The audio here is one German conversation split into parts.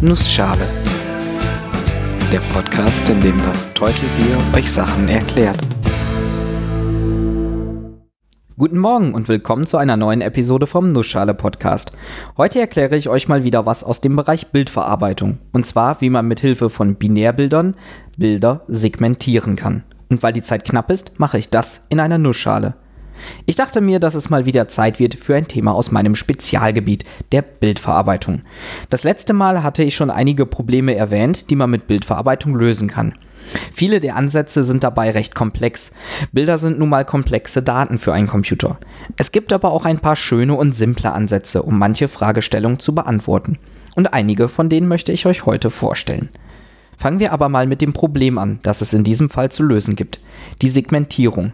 Nussschale. Der Podcast, in dem das Teutelbier euch Sachen erklärt. Guten Morgen und willkommen zu einer neuen Episode vom Nussschale Podcast. Heute erkläre ich euch mal wieder was aus dem Bereich Bildverarbeitung. Und zwar, wie man mit Hilfe von Binärbildern Bilder segmentieren kann. Und weil die Zeit knapp ist, mache ich das in einer Nussschale. Ich dachte mir, dass es mal wieder Zeit wird für ein Thema aus meinem Spezialgebiet, der Bildverarbeitung. Das letzte Mal hatte ich schon einige Probleme erwähnt, die man mit Bildverarbeitung lösen kann. Viele der Ansätze sind dabei recht komplex. Bilder sind nun mal komplexe Daten für einen Computer. Es gibt aber auch ein paar schöne und simple Ansätze, um manche Fragestellungen zu beantworten. Und einige von denen möchte ich euch heute vorstellen. Fangen wir aber mal mit dem Problem an, das es in diesem Fall zu lösen gibt. Die Segmentierung.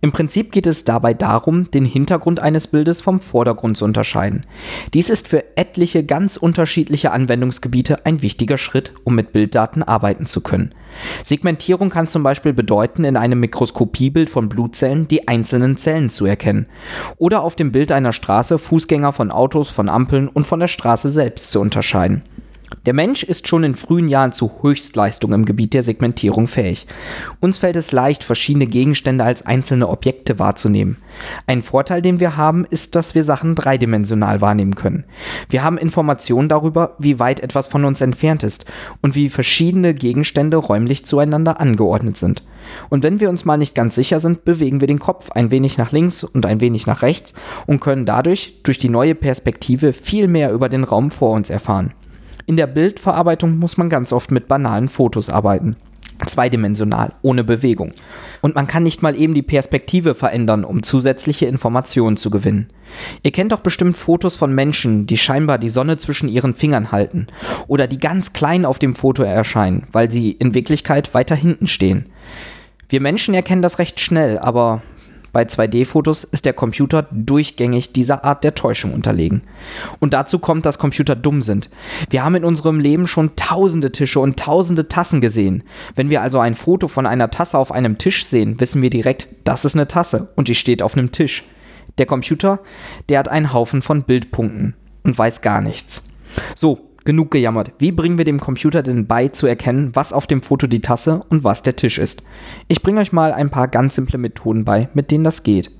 Im Prinzip geht es dabei darum, den Hintergrund eines Bildes vom Vordergrund zu unterscheiden. Dies ist für etliche ganz unterschiedliche Anwendungsgebiete ein wichtiger Schritt, um mit Bilddaten arbeiten zu können. Segmentierung kann zum Beispiel bedeuten, in einem Mikroskopiebild von Blutzellen die einzelnen Zellen zu erkennen. Oder auf dem Bild einer Straße Fußgänger von Autos, von Ampeln und von der Straße selbst zu unterscheiden. Der Mensch ist schon in frühen Jahren zu Höchstleistung im Gebiet der Segmentierung fähig. Uns fällt es leicht, verschiedene Gegenstände als einzelne Objekte wahrzunehmen. Ein Vorteil, den wir haben, ist, dass wir Sachen dreidimensional wahrnehmen können. Wir haben Informationen darüber, wie weit etwas von uns entfernt ist und wie verschiedene Gegenstände räumlich zueinander angeordnet sind. Und wenn wir uns mal nicht ganz sicher sind, bewegen wir den Kopf ein wenig nach links und ein wenig nach rechts und können dadurch durch die neue Perspektive viel mehr über den Raum vor uns erfahren. In der Bildverarbeitung muss man ganz oft mit banalen Fotos arbeiten. Zweidimensional, ohne Bewegung. Und man kann nicht mal eben die Perspektive verändern, um zusätzliche Informationen zu gewinnen. Ihr kennt doch bestimmt Fotos von Menschen, die scheinbar die Sonne zwischen ihren Fingern halten oder die ganz klein auf dem Foto erscheinen, weil sie in Wirklichkeit weiter hinten stehen. Wir Menschen erkennen das recht schnell, aber bei 2D-Fotos ist der Computer durchgängig dieser Art der Täuschung unterlegen. Und dazu kommt, dass Computer dumm sind. Wir haben in unserem Leben schon tausende Tische und tausende Tassen gesehen. Wenn wir also ein Foto von einer Tasse auf einem Tisch sehen, wissen wir direkt, das ist eine Tasse und die steht auf einem Tisch. Der Computer, der hat einen Haufen von Bildpunkten und weiß gar nichts. So, Genug gejammert. Wie bringen wir dem Computer denn bei zu erkennen, was auf dem Foto die Tasse und was der Tisch ist? Ich bringe euch mal ein paar ganz simple Methoden bei, mit denen das geht.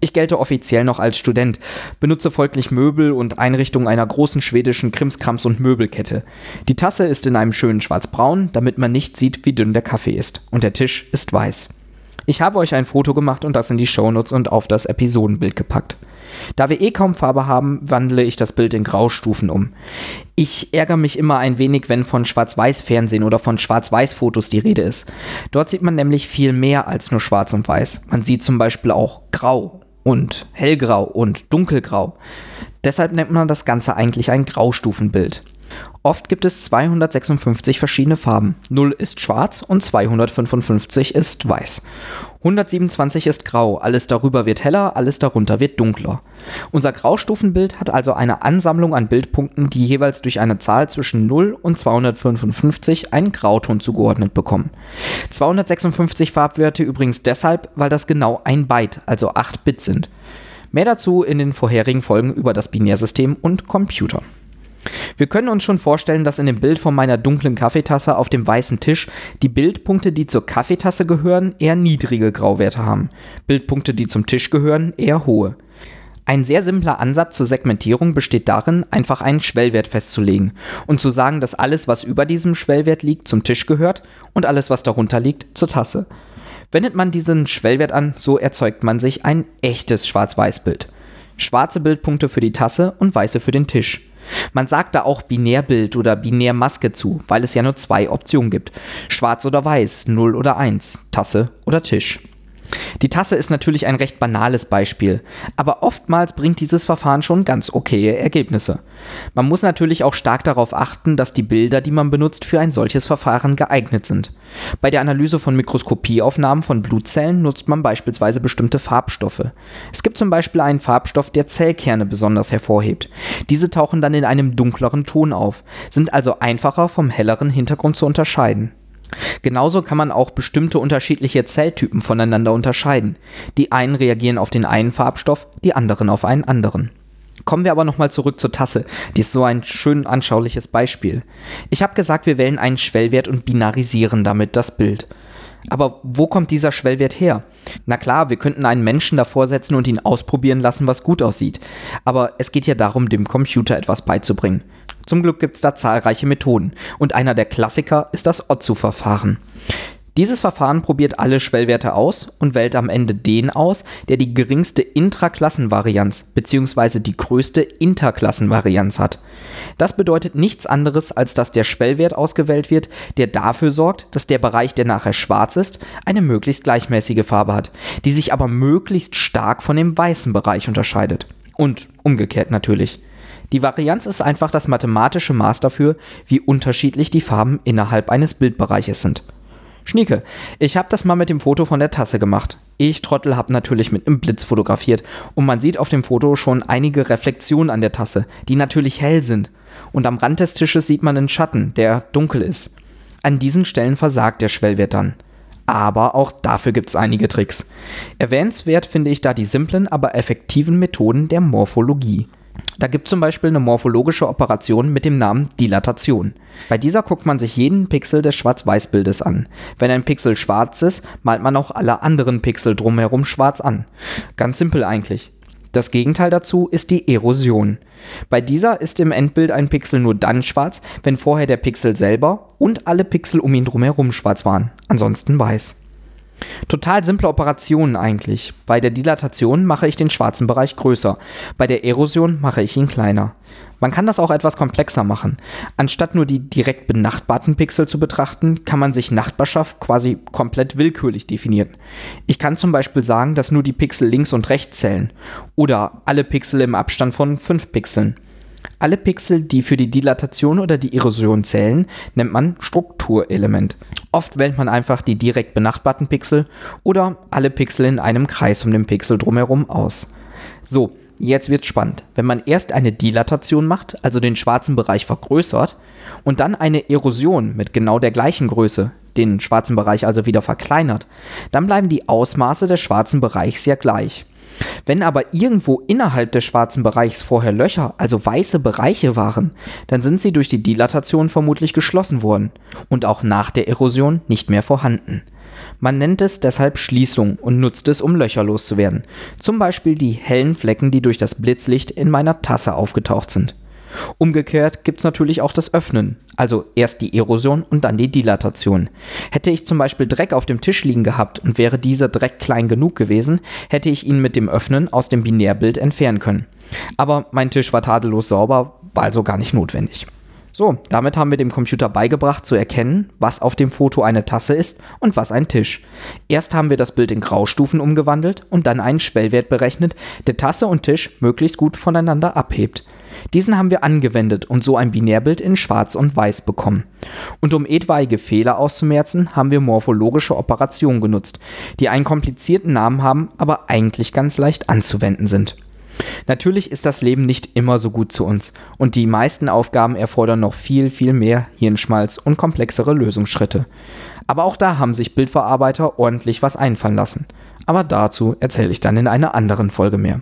Ich gelte offiziell noch als Student, benutze folglich Möbel und Einrichtungen einer großen schwedischen Krimskrams- und Möbelkette. Die Tasse ist in einem schönen Schwarzbraun, damit man nicht sieht, wie dünn der Kaffee ist. Und der Tisch ist weiß. Ich habe euch ein Foto gemacht und das in die Shownotes und auf das Episodenbild gepackt. Da wir eh kaum Farbe haben, wandle ich das Bild in Graustufen um. Ich ärgere mich immer ein wenig, wenn von Schwarz-Weiß-Fernsehen oder von Schwarz-Weiß-Fotos die Rede ist. Dort sieht man nämlich viel mehr als nur Schwarz und Weiß. Man sieht zum Beispiel auch Grau und Hellgrau und Dunkelgrau. Deshalb nennt man das Ganze eigentlich ein Graustufenbild. Oft gibt es 256 verschiedene Farben. 0 ist schwarz und 255 ist weiß. 127 ist grau, alles darüber wird heller, alles darunter wird dunkler. Unser Graustufenbild hat also eine Ansammlung an Bildpunkten, die jeweils durch eine Zahl zwischen 0 und 255 einen Grauton zugeordnet bekommen. 256 Farbwerte übrigens deshalb, weil das genau ein Byte, also 8 Bit sind. Mehr dazu in den vorherigen Folgen über das Binärsystem und Computer. Wir können uns schon vorstellen, dass in dem Bild von meiner dunklen Kaffeetasse auf dem weißen Tisch die Bildpunkte, die zur Kaffeetasse gehören, eher niedrige Grauwerte haben. Bildpunkte, die zum Tisch gehören, eher hohe. Ein sehr simpler Ansatz zur Segmentierung besteht darin, einfach einen Schwellwert festzulegen und zu sagen, dass alles, was über diesem Schwellwert liegt, zum Tisch gehört und alles, was darunter liegt, zur Tasse. Wendet man diesen Schwellwert an, so erzeugt man sich ein echtes Schwarz-Weiß-Bild. Schwarze Bildpunkte für die Tasse und weiße für den Tisch. Man sagt da auch Binärbild oder Binärmaske zu, weil es ja nur zwei Optionen gibt. Schwarz oder weiß, 0 oder 1, Tasse oder Tisch. Die Tasse ist natürlich ein recht banales Beispiel, aber oftmals bringt dieses Verfahren schon ganz okaye Ergebnisse. Man muss natürlich auch stark darauf achten, dass die Bilder, die man benutzt, für ein solches Verfahren geeignet sind. Bei der Analyse von Mikroskopieaufnahmen von Blutzellen nutzt man beispielsweise bestimmte Farbstoffe. Es gibt zum Beispiel einen Farbstoff, der Zellkerne besonders hervorhebt. Diese tauchen dann in einem dunkleren Ton auf, sind also einfacher vom helleren Hintergrund zu unterscheiden. Genauso kann man auch bestimmte unterschiedliche Zelltypen voneinander unterscheiden. Die einen reagieren auf den einen Farbstoff, die anderen auf einen anderen. Kommen wir aber nochmal zurück zur Tasse. Die ist so ein schön anschauliches Beispiel. Ich habe gesagt, wir wählen einen Schwellwert und binarisieren damit das Bild. Aber wo kommt dieser Schwellwert her? Na klar, wir könnten einen Menschen davor setzen und ihn ausprobieren lassen, was gut aussieht. Aber es geht ja darum, dem Computer etwas beizubringen. Zum Glück gibt es da zahlreiche Methoden. Und einer der Klassiker ist das Otzu-Verfahren. Dieses Verfahren probiert alle Schwellwerte aus und wählt am Ende den aus, der die geringste Intraklassenvarianz bzw. die größte Interklassenvarianz hat. Das bedeutet nichts anderes, als dass der Schwellwert ausgewählt wird, der dafür sorgt, dass der Bereich, der nachher schwarz ist, eine möglichst gleichmäßige Farbe hat, die sich aber möglichst stark von dem weißen Bereich unterscheidet. Und umgekehrt natürlich. Die Varianz ist einfach das mathematische Maß dafür, wie unterschiedlich die Farben innerhalb eines Bildbereiches sind. Schnieke, ich habe das mal mit dem Foto von der Tasse gemacht. Ich Trottel habe natürlich mit einem Blitz fotografiert und man sieht auf dem Foto schon einige Reflexionen an der Tasse, die natürlich hell sind. Und am Rand des Tisches sieht man einen Schatten, der dunkel ist. An diesen Stellen versagt der Schwellwert dann. Aber auch dafür gibt es einige Tricks. Erwähnenswert finde ich da die simplen, aber effektiven Methoden der Morphologie. Da gibt es zum Beispiel eine morphologische Operation mit dem Namen Dilatation. Bei dieser guckt man sich jeden Pixel des Schwarz-Weiß-Bildes an. Wenn ein Pixel schwarz ist, malt man auch alle anderen Pixel drumherum schwarz an. Ganz simpel eigentlich. Das Gegenteil dazu ist die Erosion. Bei dieser ist im Endbild ein Pixel nur dann schwarz, wenn vorher der Pixel selber und alle Pixel um ihn drumherum schwarz waren, ansonsten weiß. Total simple Operationen eigentlich. Bei der Dilatation mache ich den schwarzen Bereich größer, bei der Erosion mache ich ihn kleiner. Man kann das auch etwas komplexer machen. Anstatt nur die direkt benachbarten Pixel zu betrachten, kann man sich Nachbarschaft quasi komplett willkürlich definieren. Ich kann zum Beispiel sagen, dass nur die Pixel links und rechts zählen oder alle Pixel im Abstand von 5 Pixeln. Alle Pixel, die für die Dilatation oder die Erosion zählen, nennt man Strukturelement. Oft wählt man einfach die direkt benachbarten Pixel oder alle Pixel in einem Kreis um den Pixel drumherum aus. So, jetzt wird's spannend. Wenn man erst eine Dilatation macht, also den schwarzen Bereich vergrößert, und dann eine Erosion mit genau der gleichen Größe, den schwarzen Bereich also wieder verkleinert, dann bleiben die Ausmaße des schwarzen Bereichs ja gleich. Wenn aber irgendwo innerhalb des schwarzen Bereichs vorher Löcher, also weiße Bereiche waren, dann sind sie durch die Dilatation vermutlich geschlossen worden und auch nach der Erosion nicht mehr vorhanden. Man nennt es deshalb Schließung und nutzt es, um Löcher loszuwerden. Zum Beispiel die hellen Flecken, die durch das Blitzlicht in meiner Tasse aufgetaucht sind. Umgekehrt gibt es natürlich auch das Öffnen, also erst die Erosion und dann die Dilatation. Hätte ich zum Beispiel Dreck auf dem Tisch liegen gehabt und wäre dieser Dreck klein genug gewesen, hätte ich ihn mit dem Öffnen aus dem Binärbild entfernen können. Aber mein Tisch war tadellos sauber, war also gar nicht notwendig. So, damit haben wir dem Computer beigebracht zu erkennen, was auf dem Foto eine Tasse ist und was ein Tisch. Erst haben wir das Bild in Graustufen umgewandelt und dann einen Schwellwert berechnet, der Tasse und Tisch möglichst gut voneinander abhebt. Diesen haben wir angewendet und so ein Binärbild in Schwarz und Weiß bekommen. Und um etwaige Fehler auszumerzen, haben wir morphologische Operationen genutzt, die einen komplizierten Namen haben, aber eigentlich ganz leicht anzuwenden sind. Natürlich ist das Leben nicht immer so gut zu uns und die meisten Aufgaben erfordern noch viel, viel mehr Hirnschmalz und komplexere Lösungsschritte. Aber auch da haben sich Bildverarbeiter ordentlich was einfallen lassen. Aber dazu erzähle ich dann in einer anderen Folge mehr.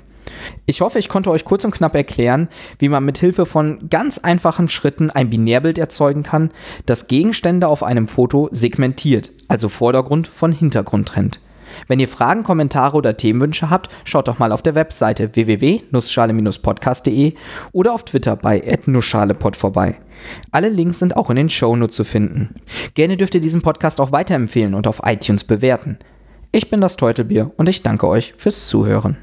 Ich hoffe, ich konnte euch kurz und knapp erklären, wie man mit Hilfe von ganz einfachen Schritten ein Binärbild erzeugen kann, das Gegenstände auf einem Foto segmentiert, also Vordergrund von Hintergrund trennt. Wenn ihr Fragen, Kommentare oder Themenwünsche habt, schaut doch mal auf der Webseite www.nussschale-podcast.de oder auf Twitter bei @nussschalepod vorbei. Alle Links sind auch in den Shownotes zu finden. Gerne dürft ihr diesen Podcast auch weiterempfehlen und auf iTunes bewerten. Ich bin das Teutelbier und ich danke euch fürs Zuhören.